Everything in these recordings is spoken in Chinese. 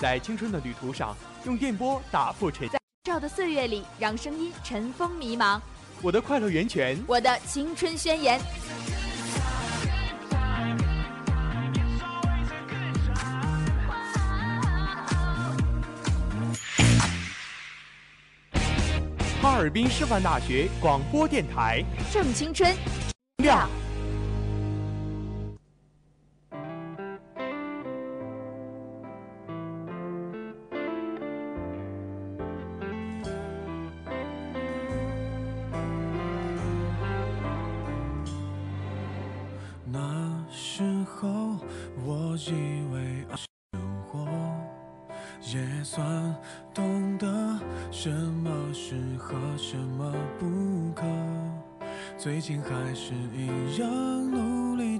在青春的旅途上，用电波打破沉。在照的岁月里，让声音尘封迷茫。我的快乐源泉，我的青春宣言。哈尔滨师范大学广播电台，正青春，亮。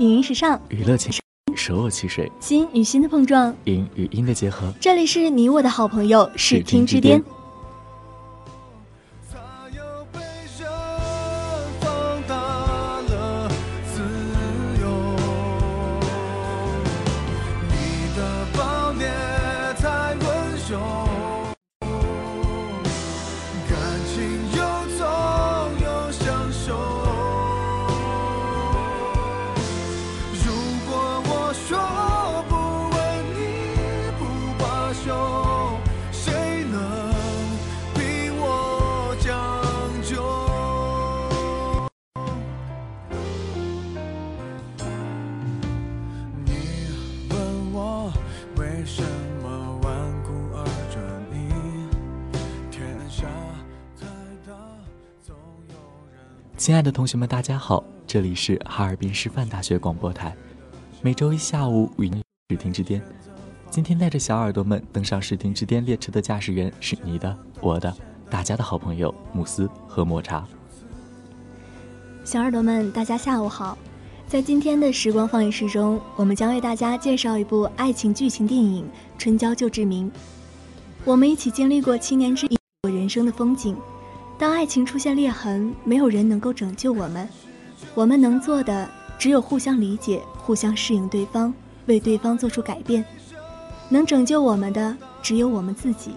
影音时尚，娱乐情手握汽水，心与心的碰撞，音与音的结合。这里是你我的好朋友视听之巅亲爱的同学们，大家好，这里是哈尔滨师范大学广播台，每周一下午与您视听之巅。今天带着小耳朵们登上视听之巅列车的驾驶员是你的、我的、大家的好朋友慕斯和抹茶。小耳朵们，大家下午好。在今天的时光放映室中，我们将为大家介绍一部爱情剧情电影《春娇救志明》。我们一起经历过七年之人生的风景。当爱情出现裂痕，没有人能够拯救我们。我们能做的只有互相理解、互相适应对方，为对方做出改变。能拯救我们的只有我们自己。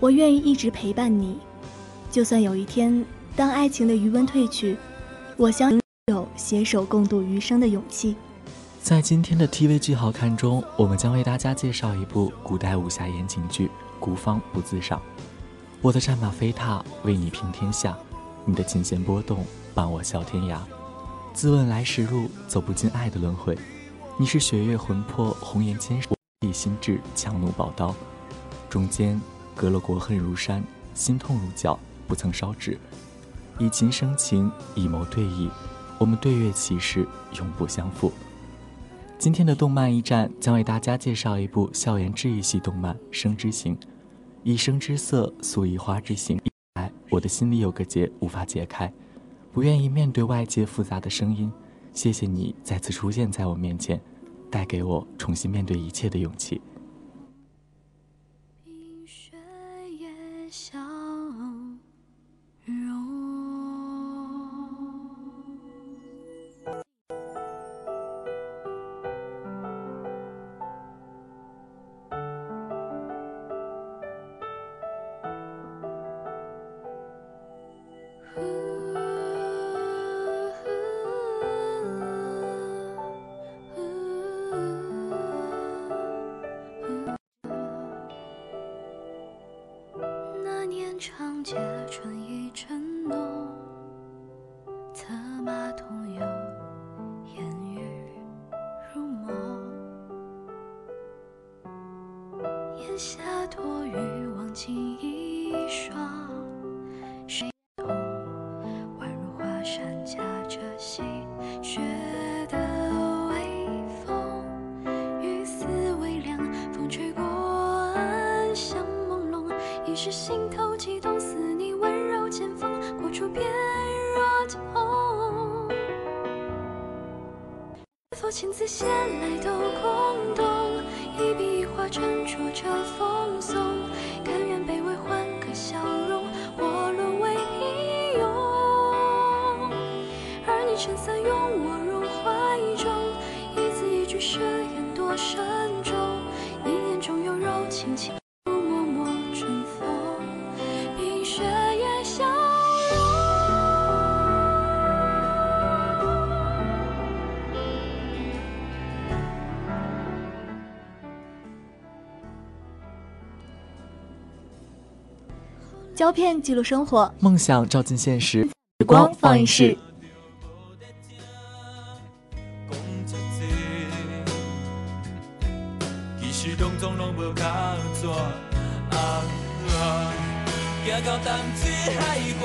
我愿意一直陪伴你，就算有一天，当爱情的余温褪去，我相信有携手共度余生的勇气。在今天的 TV 剧好看中，我们将为大家介绍一部古代武侠言情剧《孤芳不自赏》。我的战马飞踏，为你平天下；你的琴弦波动，伴我笑天涯。自问来时路，走不进爱的轮回。你是雪月魂魄，红颜千手，地心志，强弩宝刀。中间隔了国恨如山，心痛如绞，不曾烧纸。以情生情，以谋对弈，我们对月起誓，永不相负。今天的动漫驿站将为大家介绍一部校园治愈系动漫《生之行》，一生之色素以花之形。来，我的心里有个结无法解开，不愿意面对外界复杂的声音。谢谢你再次出现在我面前，带给我重新面对一切的勇气。斟酌着风胶片记录生活，梦想照进现实，时光放映室。讲一切，其实拢总拢无靠纸啊啊！行到淡水海岸，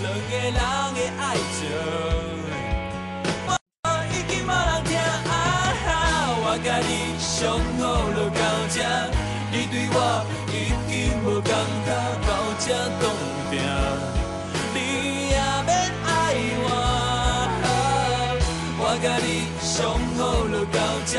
两个人的爱情，我已经无人听啊！我甲你相好就到这，你对我已经无感觉，到这冻定。你也免爱我，我甲你上好就到这，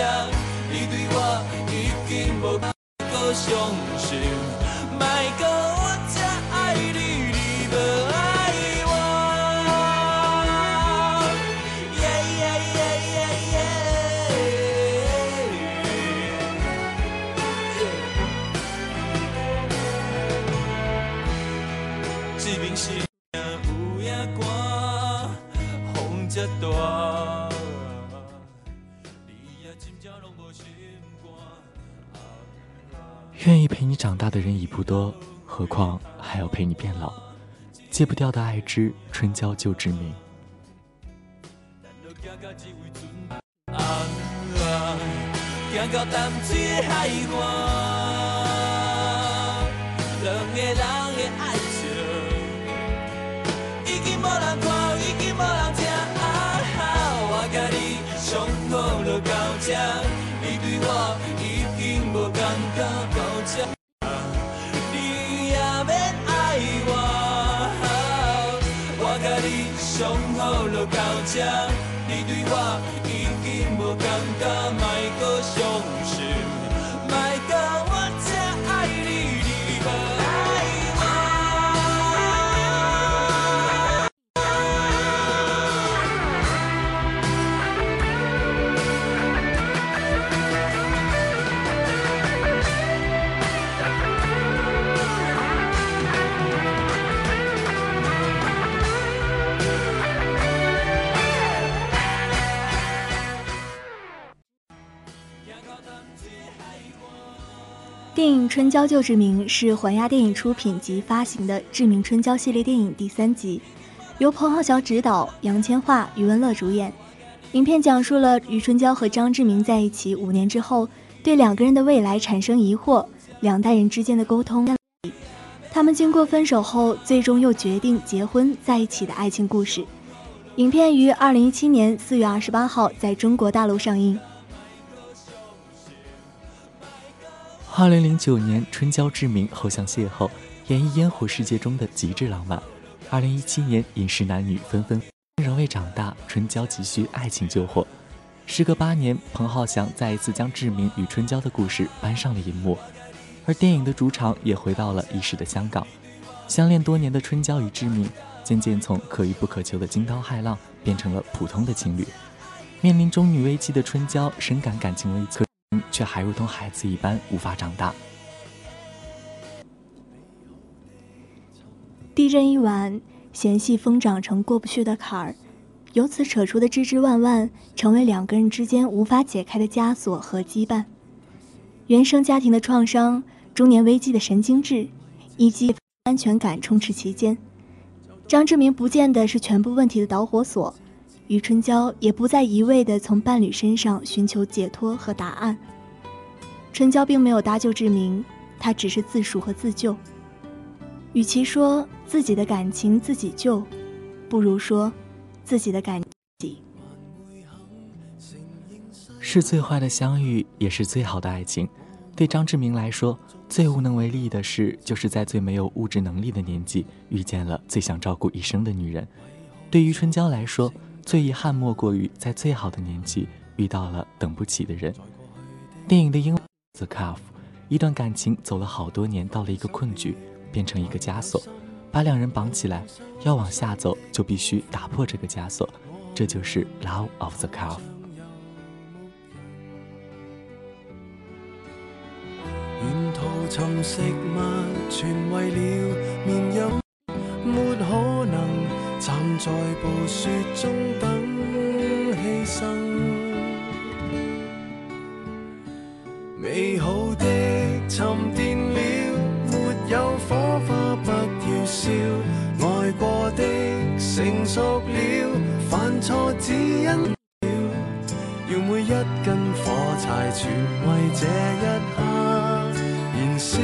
长大的人已不多，何况还要陪你变老？戒不掉的爱之春娇旧之名。电影《春娇救志明》是环亚电影出品及发行的《志明春娇》系列电影第三集，由彭浩翔执导，杨千嬅、余文乐主演。影片讲述了余春娇和张志明在一起五年之后，对两个人的未来产生疑惑，两代人之间的沟通。他们经过分手后，最终又决定结婚在一起的爱情故事。影片于二零一七年四月二十八号在中国大陆上映。二零零九年，春娇志明后巷邂逅，演绎烟火世界中的极致浪漫。二零一七年，影视男女纷纷仍未长大，春娇急需爱情救火。时隔八年，彭浩翔再一次将志明与春娇的故事搬上了银幕，而电影的主场也回到了遗失的香港。相恋多年的春娇与志明，渐渐从可遇不可求的惊涛骇浪，变成了普通的情侣。面临中女危机的春娇，深感感情危机。却还如同孩子一般无法长大。地震一晚，嫌隙疯长成过不去的坎儿，由此扯出的枝枝蔓蔓，成为两个人之间无法解开的枷锁和羁绊。原生家庭的创伤，中年危机的神经质，以及安全感充斥其间。张志明不见得是全部问题的导火索，余春娇也不再一味地从伴侣身上寻求解脱和答案。春娇并没有搭救志明，她只是自赎和自救。与其说自己的感情自己救，不如说自己的感己。是最坏的相遇，也是最好的爱情。对张志明来说，最无能为力的事，就是在最没有物质能力的年纪遇见了最想照顾一生的女人；对于春娇来说，最遗憾莫过于在最好的年纪遇到了等不起的人。电影的英文 The Cuff，一段感情走了好多年，到了一个困局，变成一个枷锁，把两人绑起来，要往下走就必须打破这个枷锁，这就是 Love of the Cuff。寻食物，全为了绵饮，没可在暴雪中等牺牲。美好的沉淀了，没有火花不要烧。爱过的成熟了，犯错只因了，要每一根火柴全为这一刻。燃烧，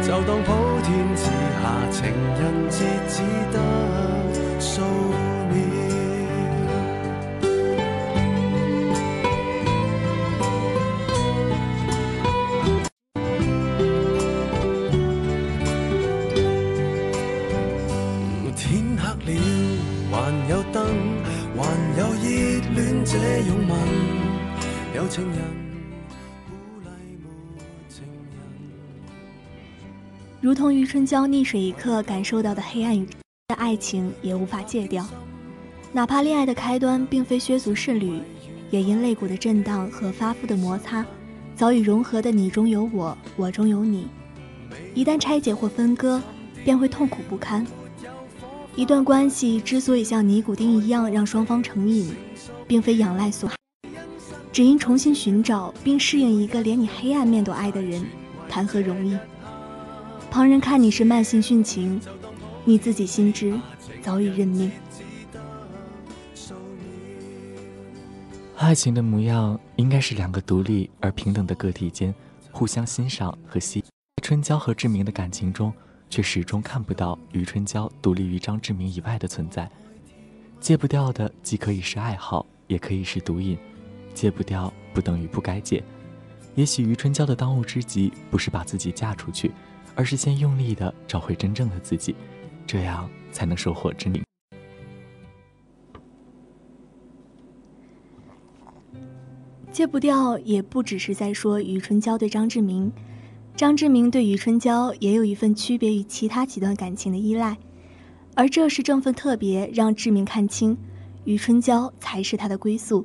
就当普天之下情人节只得数秒。天黑了，还有灯，还有热恋这拥吻，有情人。如同余春娇溺水一刻感受到的黑暗与的爱情，也无法戒掉。哪怕恋爱的开端并非削足适履，也因肋骨的震荡和发肤的摩擦，早已融合的你中有我，我中有你。一旦拆解或分割，便会痛苦不堪。一段关系之所以像尼古丁一样让双方成瘾，并非仰赖所害，只因重新寻找并适应一个连你黑暗面都爱的人，谈何容易？旁人看你是慢性殉情，你自己心知早已认命。爱情的模样应该是两个独立而平等的个体间互相欣赏和吸。春娇和志明的感情中，却始终看不到余春娇独立于张志明以外的存在。戒不掉的既可以是爱好，也可以是毒瘾。戒不掉不等于不该戒。也许余春娇的当务之急不是把自己嫁出去。而是先用力的找回真正的自己，这样才能收获真理。戒不掉，也不只是在说余春娇对张志明，张志明对余春娇也有一份区别于其他几段感情的依赖，而这是这份特别让志明看清，余春娇才是他的归宿。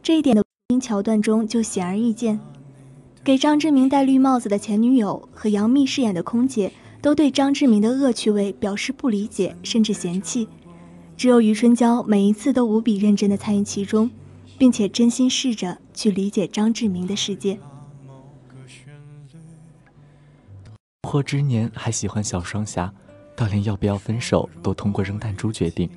这一点的桥段中就显而易见。给张志明戴绿帽子的前女友和杨幂饰演的空姐，都对张志明的恶趣味表示不理解，甚至嫌弃。只有余春娇每一次都无比认真地参与其中，并且真心试着去理解张志明的世界。或之年还喜欢小双侠，到连要不要分手都通过扔弹珠决定。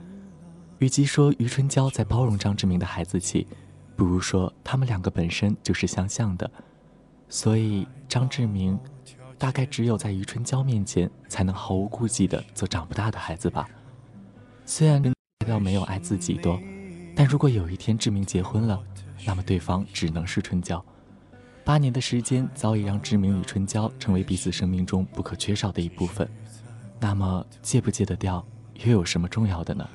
与其说余春娇在包容张志明的孩子气，不如说他们两个本身就是相像的。所以，张志明大概只有在余春娇面前才能毫无顾忌地做长不大的孩子吧。虽然要没有爱自己多，但如果有一天志明结婚了，那么对方只能是春娇。八年的时间早已让志明与春娇成为彼此生命中不可缺少的一部分。那么，戒不戒得掉，又有什么重要的呢？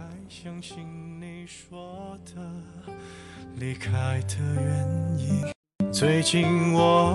离开的原因。最近我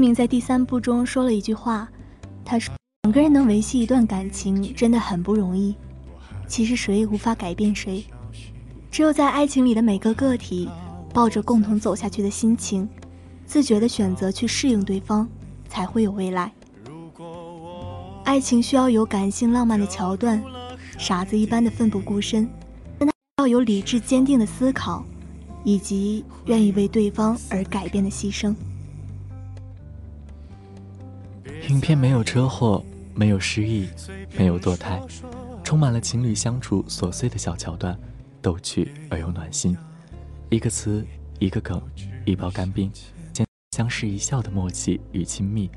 明在第三部中说了一句话，他说：“两个人能维系一段感情真的很不容易。其实谁也无法改变谁，只有在爱情里的每个个体，抱着共同走下去的心情，自觉的选择去适应对方，才会有未来。”爱情需要有感性浪漫的桥段，傻子一般的奋不顾身，但他要有理智坚定的思考，以及愿意为对方而改变的牺牲。影片没有车祸，没有失忆，没有堕胎，充满了情侣相处琐碎的小桥段，逗趣而又暖心。一个词，一个梗，一包干冰，相视一笑的默契与亲密。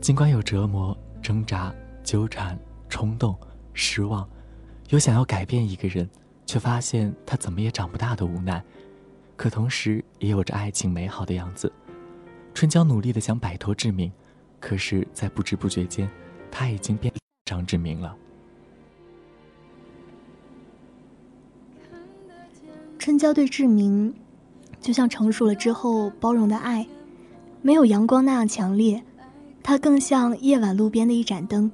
尽管有折磨。挣扎、纠缠、冲动、失望，有想要改变一个人，却发现他怎么也长不大的无奈，可同时也有着爱情美好的样子。春娇努力的想摆脱志明，可是，在不知不觉间，他已经变张志明了。春娇对志明，就像成熟了之后包容的爱，没有阳光那样强烈。它更像夜晚路边的一盏灯，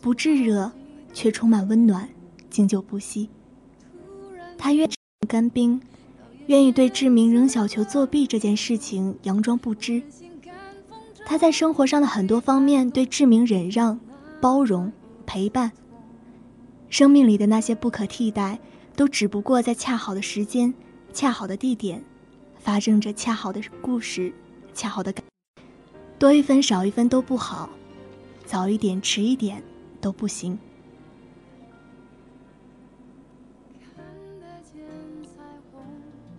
不炙热，却充满温暖，经久不息。他愿干冰，愿意对志明扔小球作弊这件事情佯装不知。他在生活上的很多方面对志明忍让、包容、陪伴。生命里的那些不可替代，都只不过在恰好的时间、恰好的地点，发生着恰好的故事、恰好的感。多一分少一分都不好，早一点迟一点都不行。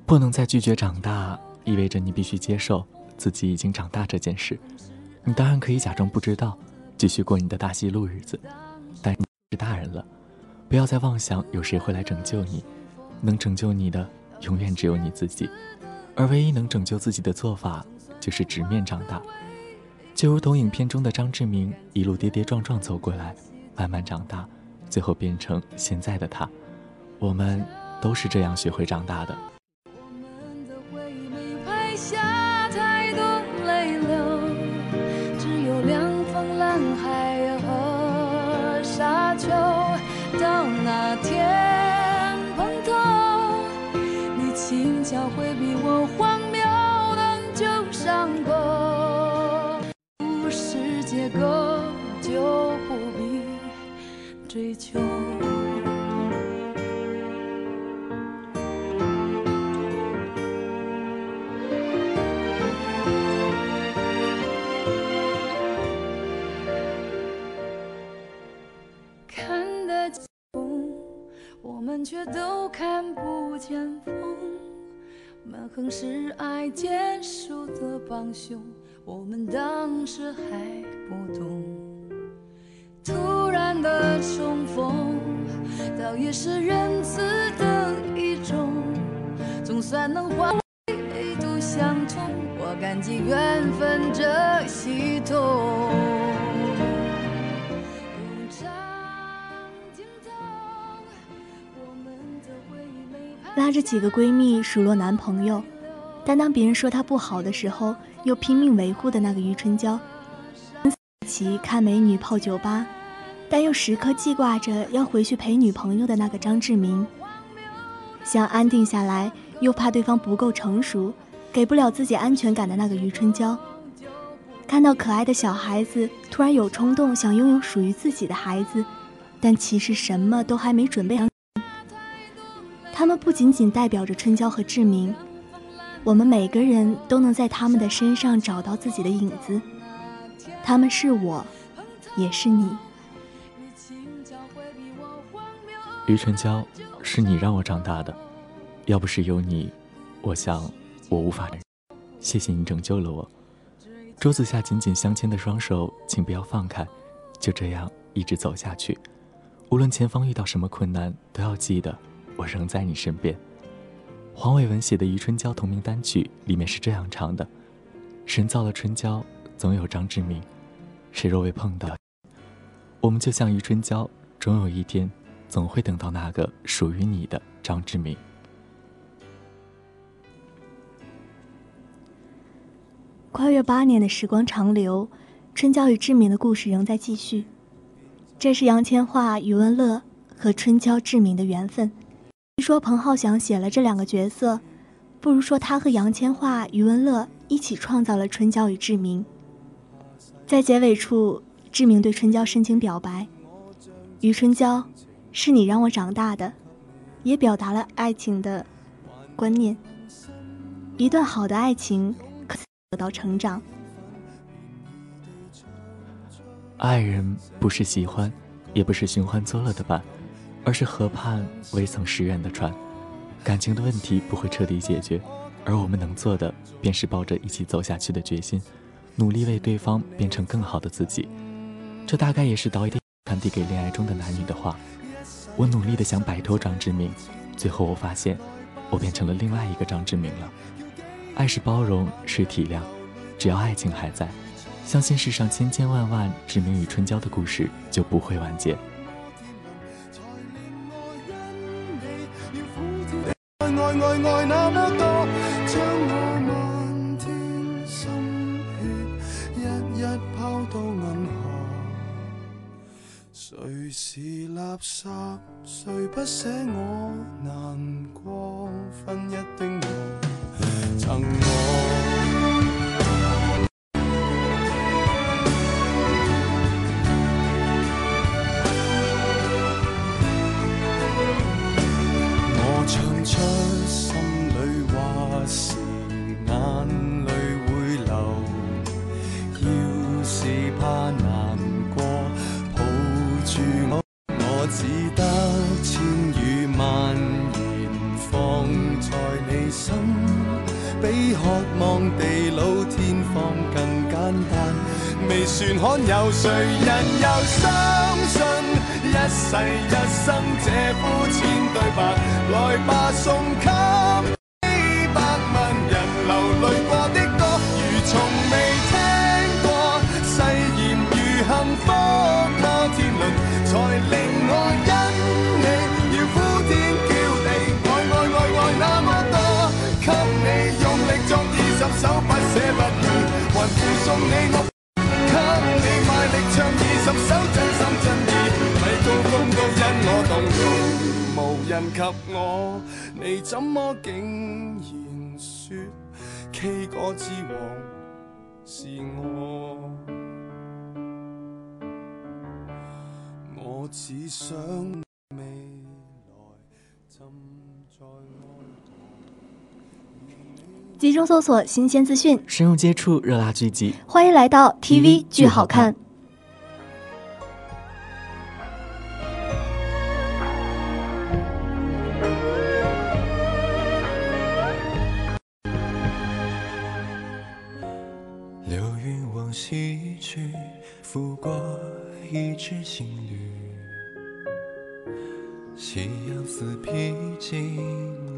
不能再拒绝长大，意味着你必须接受自己已经长大这件事。你当然可以假装不知道，继续过你的大西路日子，但你是大人了，不要再妄想有谁会来拯救你。能拯救你的，永远只有你自己。而唯一能拯救自己的做法，就是直面长大。就如同影片中的张志明一路跌跌撞撞走过来，慢慢长大，最后变成现在的他。我们都是这样学会长大的。个就不必追求。看得见风，我们却都看不见风。蛮横是爱结束的帮凶。我们当时还不懂，突然的重逢，倒也是仁慈的一种。总算能化唯独相同，我感激缘分这系统。拉着几个闺蜜数落男朋友，但当别人说他不好的时候。又拼命维护的那个余春娇，一起看美女泡酒吧，但又时刻记挂着要回去陪女朋友的那个张志明，想安定下来又怕对方不够成熟，给不了自己安全感的那个余春娇，看到可爱的小孩子突然有冲动想拥有属于自己的孩子，但其实什么都还没准备好。他们不仅仅代表着春娇和志明。我们每个人都能在他们的身上找到自己的影子，他们是我，也是你。余春娇，是你让我长大的，要不是有你，我想我无法。谢谢你拯救了我。桌子下紧紧相牵的双手，请不要放开，就这样一直走下去。无论前方遇到什么困难，都要记得，我仍在你身边。黄伟文写的《余春娇》同名单曲里面是这样唱的：“神造了春娇，总有张志明。谁若未碰到，我们就像余春娇，终有一天，总会等到那个属于你的张志明。跨越八年的时光长流，春娇与志明的故事仍在继续。这是杨千嬅、余文乐和春娇、志明的缘分。说彭浩翔写了这两个角色，不如说他和杨千嬅、余文乐一起创造了春娇与志明。在结尾处，志明对春娇深情表白：“余春娇，是你让我长大的，也表达了爱情的观念。一段好的爱情可。”得到成长。爱人不是喜欢，也不是寻欢作乐的伴，而是河畔未曾识远的船。感情的问题不会彻底解决，而我们能做的，便是抱着一起走下去的决心，努力为对方变成更好的自己。这大概也是导演传递给恋爱中的男女的话。我努力的想摆脱张志明，最后我发现，我变成了另外一个张志明了。爱是包容，是体谅，只要爱情还在，相信世上千千万万志明与春娇的故事就不会完结。垃圾？谁不舍我难过？分一丁望地老天荒更简单。未算罕有，谁人又相信一世一生这肤浅对白？来吧，送给送你我。给你卖力唱二十首真心真意，米高峰都因我动容，无人及我，你怎么竟然说 K 歌之王是我？我只想未集中搜索新鲜资讯，深入接触热辣剧集，欢迎来到 TV 剧好看。流云往西去，拂过一支新绿。夕阳似披金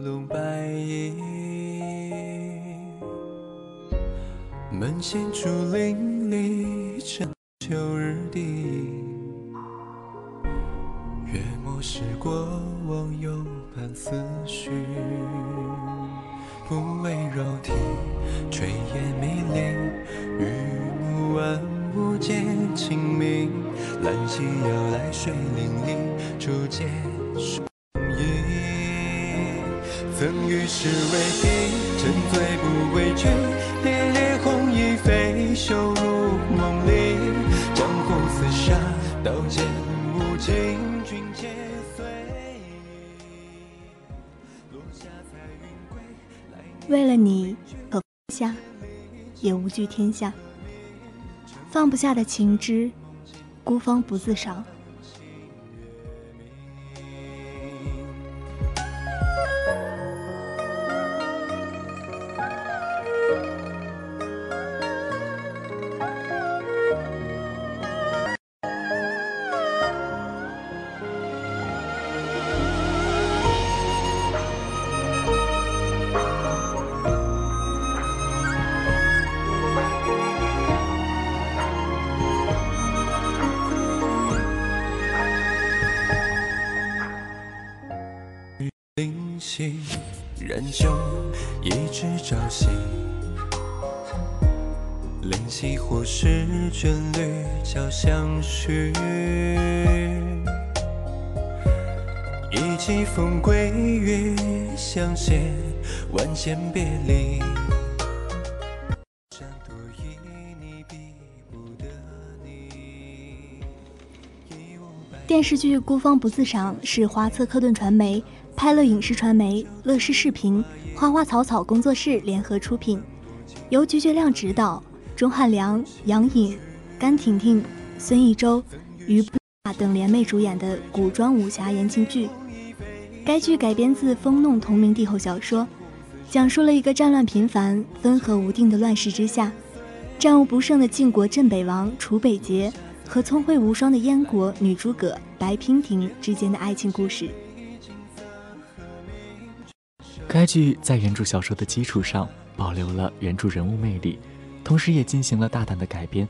笼白衣，门前竹林里成秋日的月末时过往有伴思绪，不为肉体炊烟迷离，雨幕万物皆清明，兰溪摇来水淋漓，初见树影。曾与世为敌，沉醉为了你，可放下，也无惧天下。放不下的情之，孤芳不自赏。灵犀或是眷侣交相许，一季风归于相携，万千别离。电视剧《孤芳不自赏》是华策科顿传媒、拍乐影视传媒、乐视视频、花花草草工作室联合出品，由菊觉亮执导，钟汉良、杨颖、甘婷婷、孙艺洲、于等联袂主演的古装武侠言情剧。该剧改编自风弄同名帝后小说，讲述了一个战乱频繁、分合无定的乱世之下，战无不胜的晋国镇北王楚北捷。和聪慧无双的燕国女诸葛白娉婷之间的爱情故事。该剧在原著小说的基础上保留了原著人物魅力，同时也进行了大胆的改编，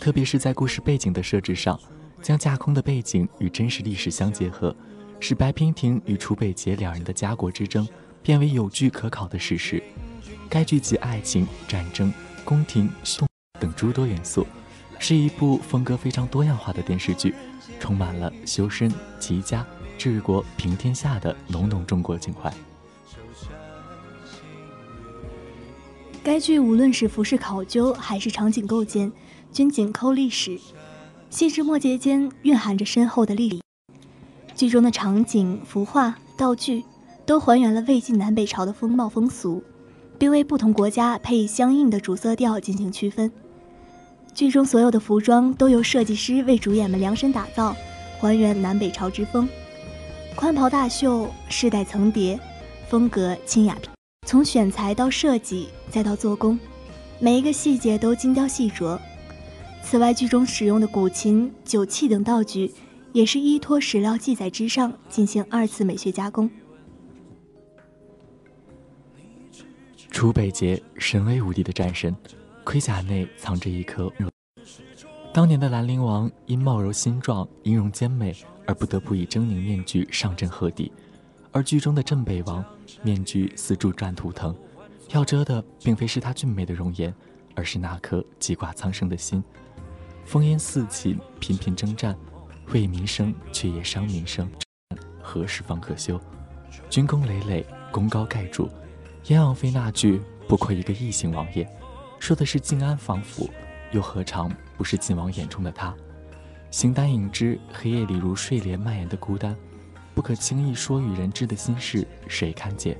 特别是在故事背景的设置上，将架空的背景与真实历史相结合，使白娉婷与楚北捷两人的家国之争变为有据可考的事实。该剧集爱情、战争、宫廷、凶等诸多元素。是一部风格非常多样化的电视剧，充满了修身、齐家、治国、平天下的浓浓中国情怀。该剧无论是服饰考究还是场景构建，均紧扣历史，细枝末节间蕴含着深厚的历史。剧中的场景、服化、道具都还原了魏晋南北朝的风貌风俗，并为不同国家配以相应的主色调进行区分。剧中所有的服装都由设计师为主演们量身打造，还原南北朝之风。宽袍大袖，饰带层叠，风格清雅。从选材到设计，再到做工，每一个细节都精雕细琢。此外，剧中使用的古琴、酒器等道具，也是依托史料记载之上进行二次美学加工。楚北捷，神威无敌的战神。盔甲内藏着一颗。当年的兰陵王因貌柔心壮、音容兼美而不得不以狰狞面具上阵贺敌，而剧中的镇北王面具四处战图腾，要遮的并非是他俊美的容颜，而是那颗记挂苍生的心。烽烟四起，频频征战，为民生却也伤民生，何时方可休？军功累累，功高盖主，燕王妃那句不过一个异姓王爷。说的是靖安防府，又何尝不是晋王眼中的他？形单影只，黑夜里如睡莲蔓延的孤单，不可轻易说与人知的心事，谁看见？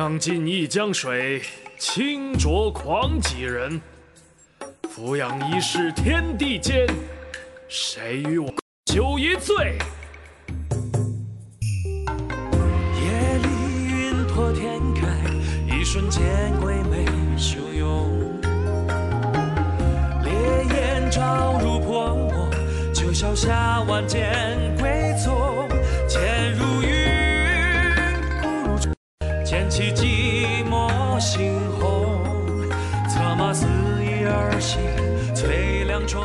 将尽一江水，清浊狂几人？俯仰一世天地间，谁与我酒一醉？夜里云破天开，一瞬间鬼魅汹涌。烈焰照入破墨，九霄下万剑归宗。起寂寞猩红，策马肆意而行，催凉中。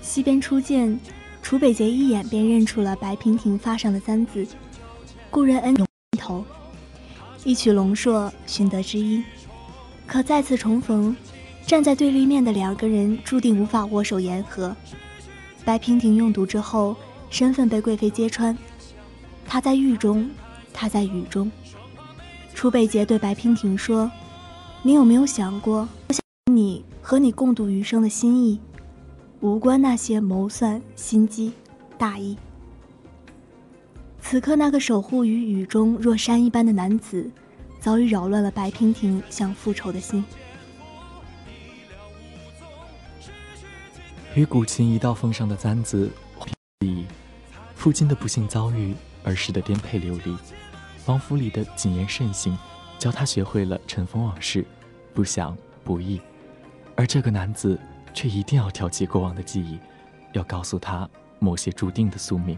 西边初见，楚北捷一眼便认出了白娉婷发上的簪子：“故人恩永头。”一曲龙硕，寻得知音。可再次重逢，站在对立面的两个人注定无法握手言和。白娉婷用毒之后，身份被贵妃揭穿。她在狱中，他在雨中。楚北捷对白娉婷说：“你有没有想过，我想你和你共度余生的心意，无关那些谋算、心机、大义。”此刻，那个守护于雨中若山一般的男子，早已扰乱了白娉婷想复仇的心。与古琴一道奉上的簪子，忆父亲的不幸遭遇，儿时的颠沛流离，王府里的谨言慎行，教他学会了尘封往事，不想不义。而这个男子却一定要挑起过往的记忆，要告诉他某些注定的宿命。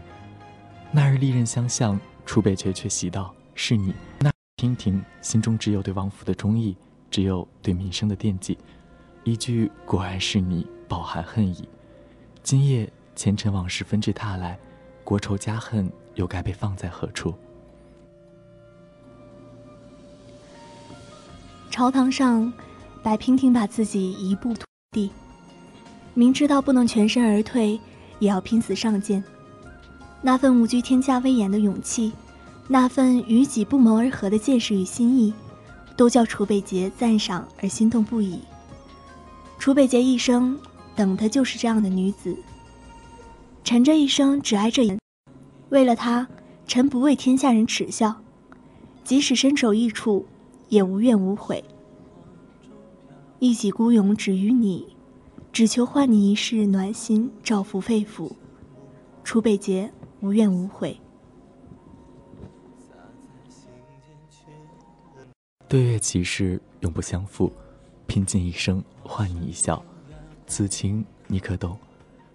那日利刃相向，楚北绝却喜道：“是你。”那娉婷心中只有对王府的忠义，只有对民生的惦记。一句“果然是你”，饱含恨意。今夜前尘往事纷至沓来，国仇家恨又该被放在何处？朝堂上，白娉婷把自己一步土地，明知道不能全身而退，也要拼死上剑。那份无惧天下威严的勇气，那份与己不谋而合的见识与心意，都叫楚北捷赞赏而心动不已。楚北捷一生等的就是这样的女子。臣这一生只爱这人，为了她，臣不为天下人耻笑，即使身首异处，也无怨无悔。一己孤勇只于你，只求换你一世暖心照拂肺腑。楚北捷无怨无悔。对月起事，永不相负。拼尽一生换你一笑，此情你可懂？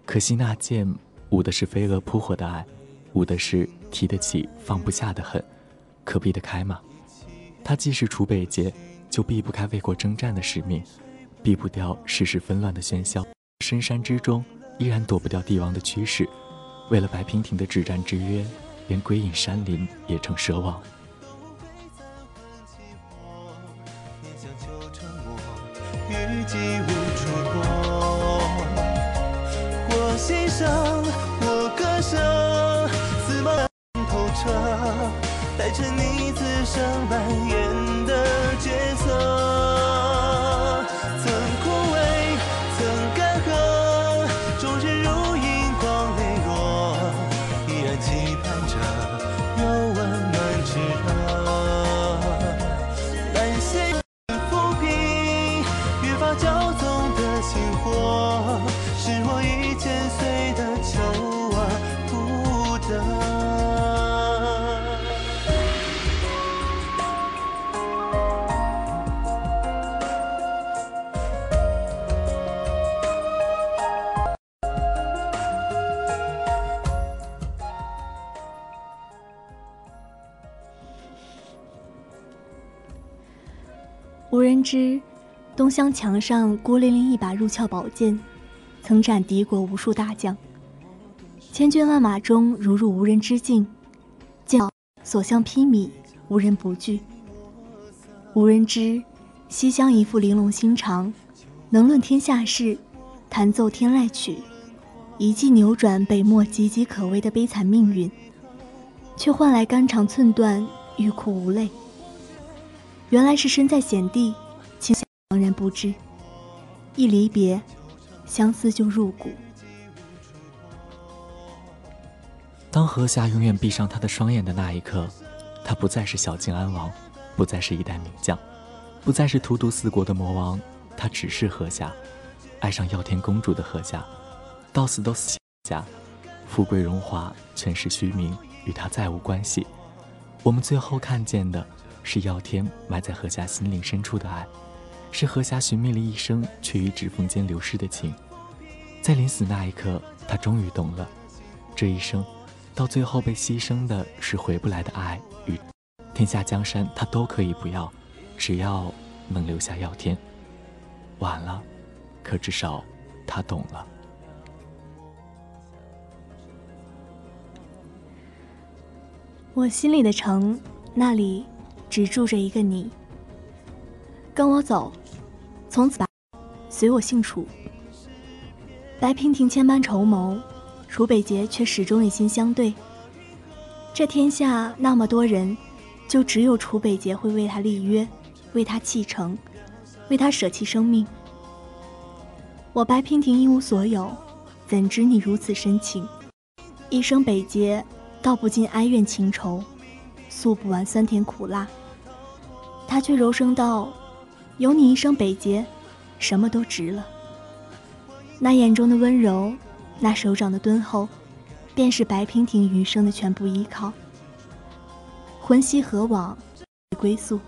可惜那剑舞的是飞蛾扑火的爱，舞的是提得起放不下的恨，可避得开吗？他既是楚北捷，就避不开为国征战的使命，避不掉世事纷乱的喧嚣。深山之中，依然躲不掉帝王的驱使。为了白娉婷的止战之约，连归隐山林也成奢望。几无我心伤，我歌声，似梦透彻，带着你此生蔓延人知。东乡墙上孤零零一把入鞘宝剑，曾斩敌国无数大将。千军万马中，如入无人之境，剑所向披靡，无人不惧。无人知，西厢一副玲珑心肠，能论天下事，弹奏天籁曲，一记扭转北漠岌岌可危的悲惨命运，却换来肝肠寸断，欲哭无泪。原来是身在险地。茫然不知，一离别，相思就入骨。当何霞永远闭上他的双眼的那一刻，他不再是小晋安王，不再是一代名将，不再是荼毒四国的魔王，他只是何霞，爱上耀天公主的何霞，到死都死家，富贵荣华全是虚名，与他再无关系。我们最后看见的是耀天埋在何霞心灵深处的爱。是何霞寻觅了一生，却于指缝间流失的情，在临死那一刻，他终于懂了，这一生，到最后被牺牲的是回不来的爱与天下江山，他都可以不要，只要能留下耀天。晚了，可至少他懂了。我心里的城，那里只住着一个你。跟我走，从此吧，随我姓楚。白娉婷千般筹谋，楚北捷却始终一心相对。这天下那么多人，就只有楚北捷会为他立约，为他弃城，为他舍弃生命。我白娉婷一无所有，怎知你如此深情？一生北捷，道不尽哀怨情仇，诉不完酸甜苦辣。他却柔声道。有你一生北捷，什么都值了。那眼中的温柔，那手掌的敦厚，便是白娉婷余生的全部依靠。魂兮何往，归宿。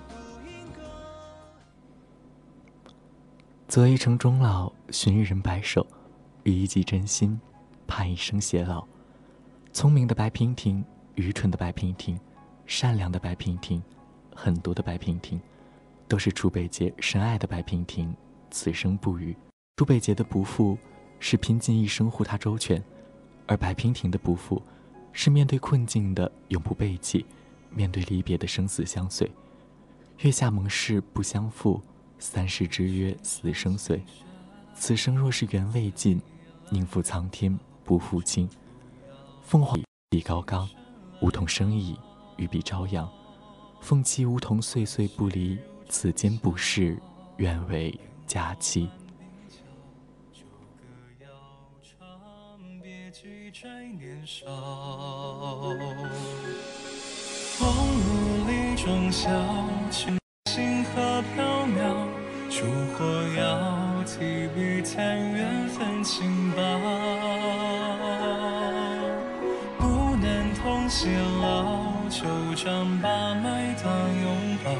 择一城终老，寻一人白首，与一己真心，盼一生偕老。聪明的白娉婷，愚蠢的白娉婷，善良的白娉婷，狠毒的白娉婷，都是楚北捷深爱的白娉婷，此生不渝。楚北捷的不负，是拼尽一生护她周全；而白娉婷的不负，是面对困境的永不背弃，面对离别的生死相随。月下盟誓不相负。三世之约，死生随。此生若是缘未尽，宁负苍天不负卿。凤凰比高冈，梧桐生意与彼朝阳。凤栖梧桐，岁岁不离。此间不是，愿为佳期。风里中小青星河缥缈，烛火摇，提笔残缘分轻薄。不能同偕老，旧账把脉当拥抱。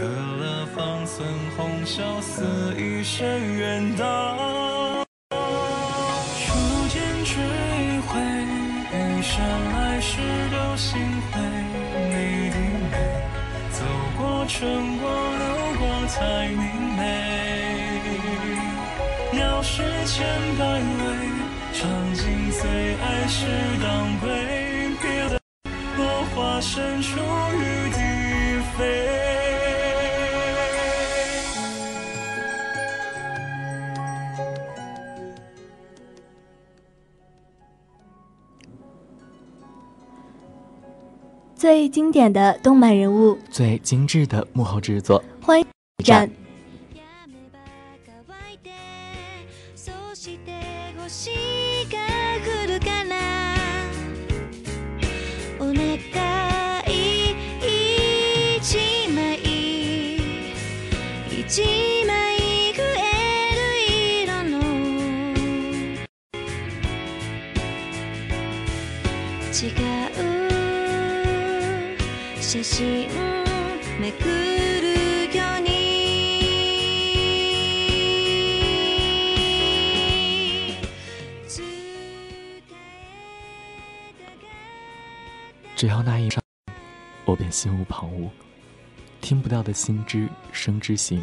隔了方寸红绡，似一生远道。最经典的动漫人物，最精致的幕后制作，欢迎战。只要那一刹，我便心无旁骛，听不到的心之声之行。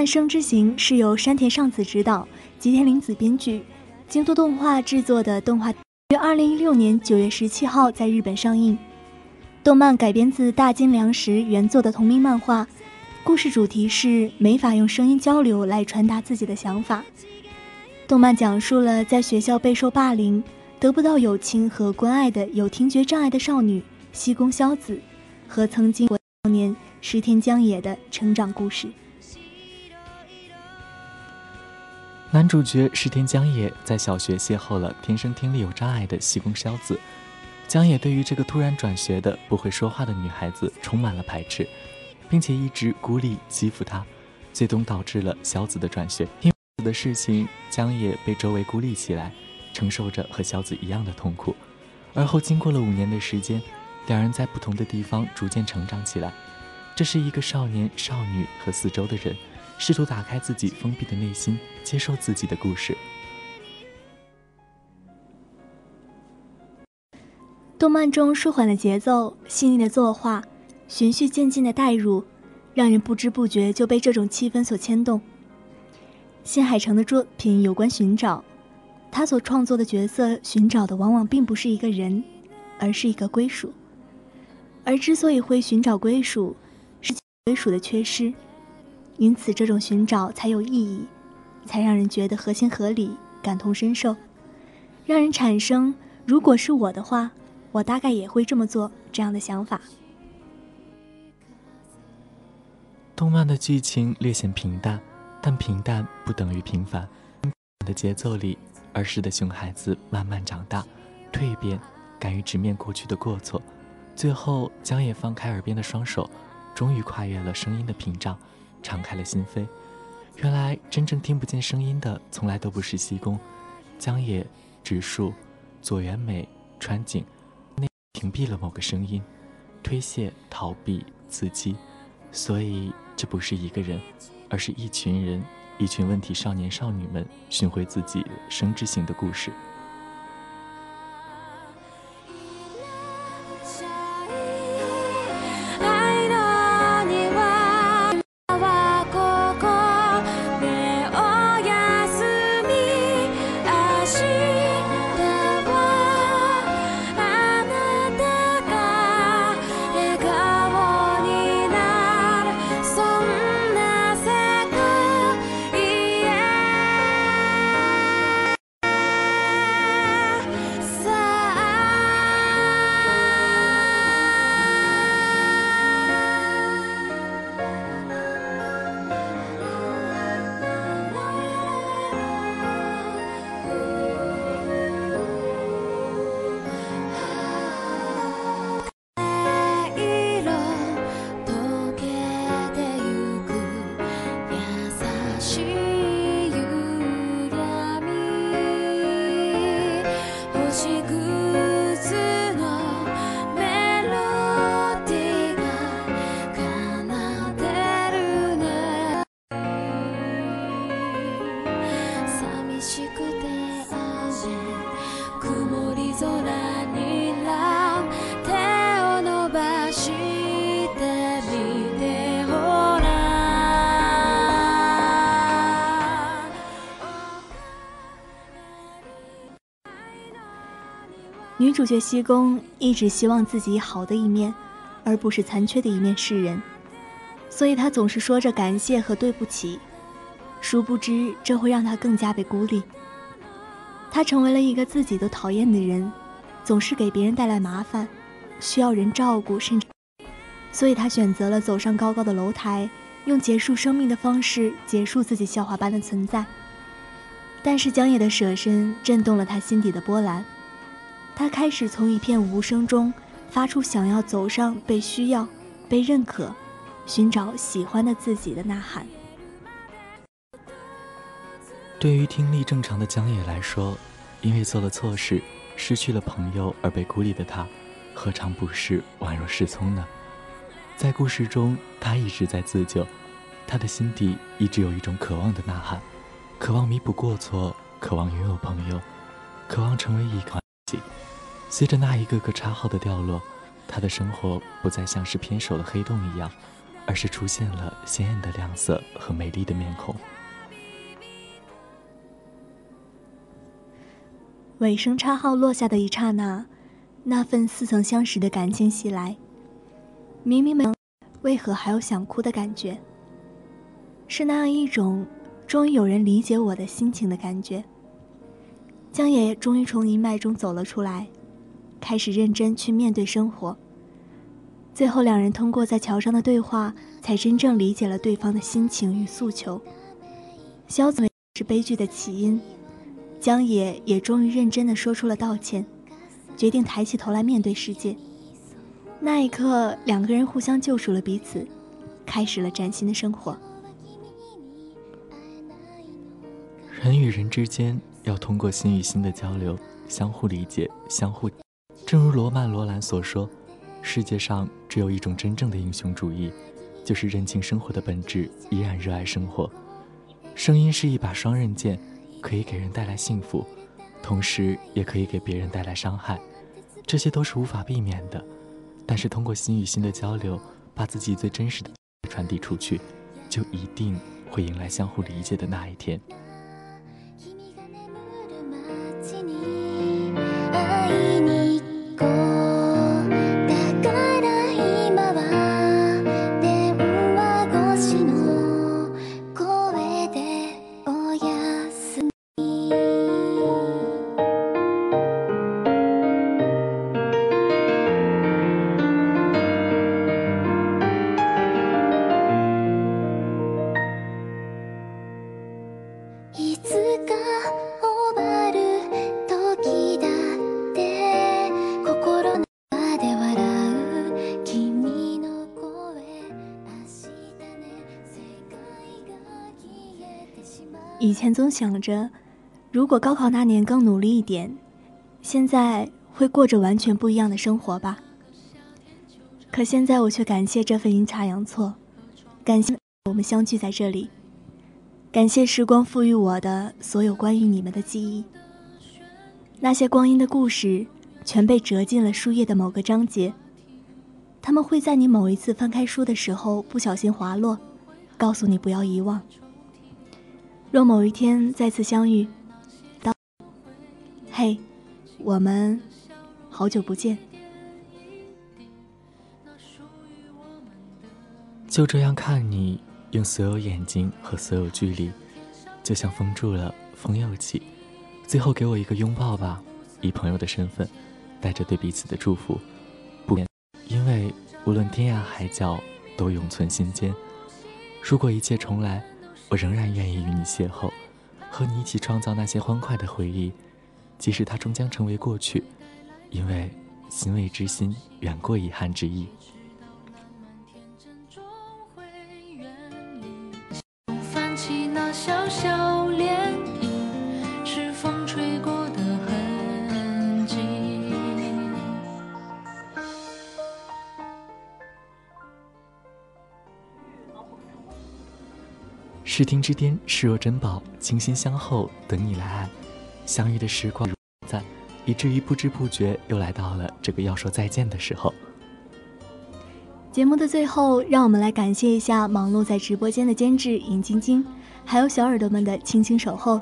漫《生之行》是由山田尚子执导，吉田玲子编剧，京都动画制作的动画，于二零一六年九月十七号在日本上映。动漫改编自大金良时原作的同名漫画，故事主题是没法用声音交流来传达自己的想法。动漫讲述了在学校备受霸凌、得不到友情和关爱的有听觉障碍的少女西宫硝子和曾经少年石田将野的成长故事。男主角石田江野在小学邂逅了天生听力有障碍的西宫硝子，江野对于这个突然转学的不会说话的女孩子充满了排斥，并且一直孤立欺负她，最终导致了硝子的转学。因此的事情，江野被周围孤立起来，承受着和硝子一样的痛苦。而后经过了五年的时间，两人在不同的地方逐渐成长起来。这是一个少年、少女和四周的人。试图打开自己封闭的内心，接受自己的故事。动漫中舒缓的节奏、细腻的作画、循序渐进的带入，让人不知不觉就被这种气氛所牵动。新海诚的作品有关寻找，他所创作的角色寻找的往往并不是一个人，而是一个归属。而之所以会寻找归属，是归属的缺失，因此这种寻找才有意义，才让人觉得合情合理、感同身受，让人产生“如果是我的话，我大概也会这么做”这样的想法。动漫的剧情略显平淡，但平淡不等于平凡。的节奏里，儿时的熊孩子慢慢长大，蜕变，敢于直面过去的过错。最后，江野放开耳边的双手，终于跨越了声音的屏障，敞开了心扉。原来，真正听不见声音的，从来都不是西宫、江野、直树、左原美、川井，那屏蔽了某个声音，推卸、逃避、刺激。所以，这不是一个人，而是一群人，一群问题少年少女们寻回自己生之行的故事。女主角西宫一直希望自己好的一面，而不是残缺的一面示人，所以她总是说着感谢和对不起，殊不知这会让她更加被孤立。她成为了一个自己都讨厌的人，总是给别人带来麻烦，需要人照顾，甚至，所以她选择了走上高高的楼台，用结束生命的方式结束自己笑话般的存在。但是江野的舍身震动了她心底的波澜。他开始从一片无声中发出想要走上被需要、被认可、寻找喜欢的自己的呐喊。对于听力正常的江野来说，因为做了错事、失去了朋友而被孤立的他，何尝不是宛若失聪呢？在故事中，他一直在自救，他的心底一直有一种渴望的呐喊，渴望弥补过错，渴望拥有朋友，渴望成为一个。随着那一个个叉号的掉落，他的生活不再像是偏守的黑洞一样，而是出现了鲜艳的亮色和美丽的面孔。尾声叉号落下的一刹那，那份似曾相识的感情袭来。明明没，为何还有想哭的感觉？是那样一种终于有人理解我的心情的感觉。江野终于从阴霾中走了出来。开始认真去面对生活。最后，两人通过在桥上的对话，才真正理解了对方的心情与诉求。萧子是悲剧的起因，江野也终于认真的说出了道歉，决定抬起头来面对世界。那一刻，两个人互相救赎了彼此，开始了崭新的生活。人与人之间要通过心与心的交流，相互理解，相互。正如罗曼·罗兰所说：“世界上只有一种真正的英雄主义，就是认清生活的本质，依然热爱生活。声音是一把双刃剑，可以给人带来幸福，同时也可以给别人带来伤害。这些都是无法避免的。但是通过心与心的交流，把自己最真实的传递出去，就一定会迎来相互理解的那一天。前总想着，如果高考那年更努力一点，现在会过着完全不一样的生活吧。可现在我却感谢这份阴差阳错，感谢我们相聚在这里，感谢时光赋予我的所有关于你们的记忆。那些光阴的故事，全被折进了书页的某个章节，他们会在你某一次翻开书的时候不小心滑落，告诉你不要遗忘。若某一天再次相遇，当，嘿，我们好久不见。就这样看你，用所有眼睛和所有距离，就像封住了，风又起。最后给我一个拥抱吧，以朋友的身份，带着对彼此的祝福。不，因为无论天涯海角，都永存心间。如果一切重来。我仍然愿意与你邂逅，和你一起创造那些欢快的回忆，即使它终将成为过去，因为欣慰之心远过遗憾之意。起那小小视听之巅，视若珍宝，倾心相候，等你来爱。相遇的时光如在，以至于不知不觉又来到了这个要说再见的时候。节目的最后，让我们来感谢一下忙碌在直播间的监制尹晶晶，还有小耳朵们的倾情守候。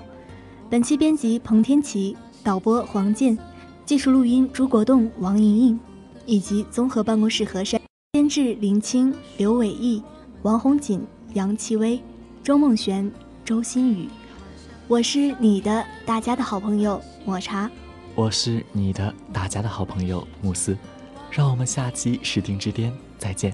本期编辑彭天琪，导播黄健，技术录音朱国栋、王莹莹，以及综合办公室何山，监制林青、刘伟毅、王红锦、杨奇薇。周梦璇、周新宇，我是你的大家的好朋友抹茶，我是你的大家的好朋友慕斯，让我们下期视听之巅再见。